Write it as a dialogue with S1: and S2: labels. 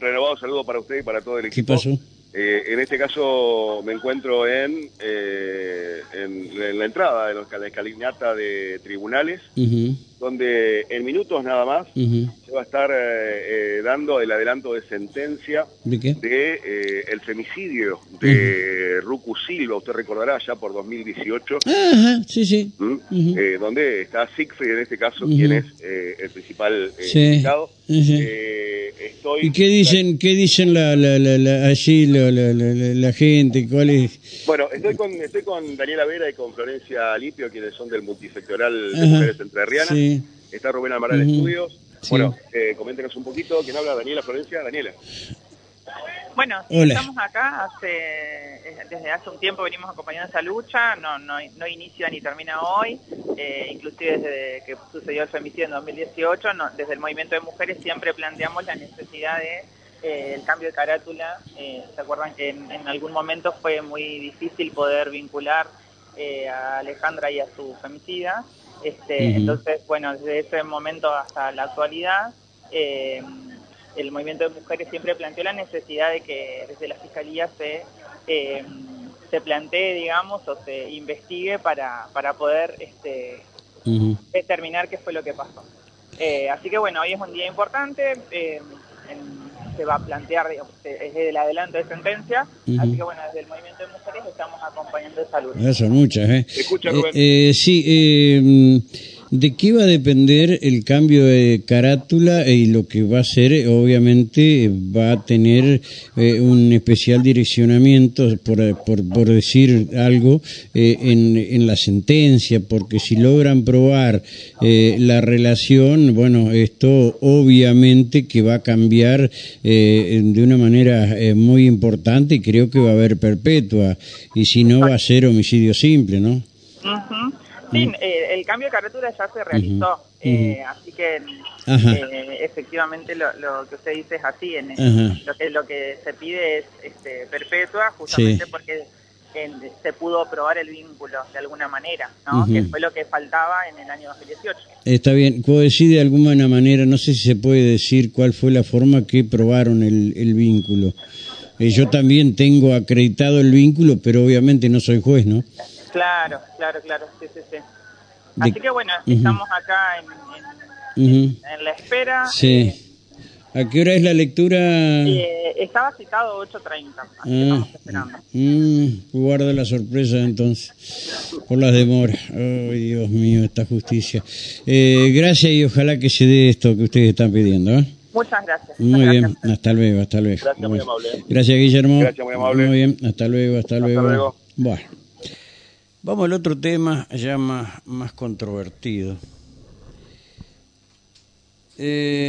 S1: renovado saludo para usted y para todo el
S2: ¿Qué
S1: equipo.
S2: pasó?
S1: Eh, en este caso me encuentro en, eh, en, en la entrada de los- la escalinata de tribunales, donde en minutos nada más se va a estar eh, eh, dando el adelanto de sentencia
S2: ¿De qué?
S1: de eh, el femicidio de Rucu Silva, usted recordará ya por 2018,
S2: Ajá, sí, sí.
S1: ¿m?
S2: Ujú.
S1: Eh, donde está Siegfried en este caso, quien es eh, el principal eh,
S2: Sí.
S1: estoy
S2: ¿Y qué dicen, qué dicen la, la, la, la- allí la, gente? ¿Cuál es?
S1: Bueno, estoy con, estoy con Daniela Vera y con Florencia Lipio, quienes son del multisectoral de mujeres entrerrianas.
S2: sí.
S1: Está Rubén Amaral
S2: Ujú.
S1: Estudios.
S2: Sí.
S1: Bueno, eh, coméntenos un poquito. ¿Quién habla? Daniela, Florencia. Daniela.
S3: Bueno,
S2: Hola.
S3: estamos acá hace, eh, desde hace un tiempo venimos acompañando esa lucha, no, no, no inicia ni termina hoy, eh, inclusive desde que sucedió el femicidio en 2018, no, desde el movimiento de mujeres siempre planteamos la necesidad de eh, el cambio de carátula. Eh, ¿Se acuerdan que en, en algún momento fue muy difícil poder vincular eh, a Alejandra y a su femicida? Este. Entonces, bueno, desde ese momento hasta la actualidad, eh, el movimiento de mujeres siempre planteó la necesidad de que desde la fiscalía se eh, se plantee, digamos, o se investigue para, para poder este, determinar qué fue lo que pasó. Eh, así que bueno, hoy es un día importante, eh, se va a plantear, digamos, es el adelanto de sentencia, así que bueno, desde el movimiento de mujeres estamos acompañando esa lucha.
S2: Son muchas, ¿eh?
S1: Escucha,
S2: Eh, eh, sí, eh, ¿de qué va a depender el cambio de carátula y lo que va a ser? Obviamente eh, va a tener eh, un especial direccionamiento, por, por, por decir algo, eh, en, en la sentencia, porque si logran probar eh, la relación, bueno, esto obviamente que va a cambiar eh, de una manera eh, muy importante y creo que va a haber perpetua, y si no va a ser homicidio simple, ¿no?
S3: Sí, eh, el cambio de carátula ya se realizó, eh, así que eh, efectivamente lo, lo que usted dice es así. En, lo, que, lo que se pide es este, perpetua, justamente
S2: Sí.
S3: porque se pudo probar el vínculo de alguna manera, ¿no? Que fue lo que faltaba en el año 2018.
S2: Está bien, puedo decir de alguna manera, no sé si se puede decir cuál fue la forma que probaron el, el vínculo. Eh, yo también tengo acreditado el vínculo, pero obviamente no soy juez, ¿no?
S3: Claro, claro, claro, sí, sí, sí.
S2: De-
S3: Así que bueno, estamos acá en, en-
S2: Ujú.
S3: en la espera.
S2: Sí. ¿A qué hora es la lectura?
S3: Eh, estaba citado 8.30, así que
S2: Ah,
S3: estamos esperando.
S2: mm, guarda la sorpresa entonces, por las demoras. Ay, Dios mío, esta justicia. Eh, gracias y ojalá que se dé esto que ustedes están pidiendo. ¿eh?
S3: Muchas gracias.
S2: Muy bien, hasta luego, hasta luego.
S1: Gracias, muy
S2: Bueno.
S1: amable.
S2: Gracias, Guillermo.
S1: Gracias, muy amable.
S2: Muy bien, hasta luego, hasta, luego.
S1: luego.
S2: Bueno, vamos al otro tema ya más, más controvertido. Eh,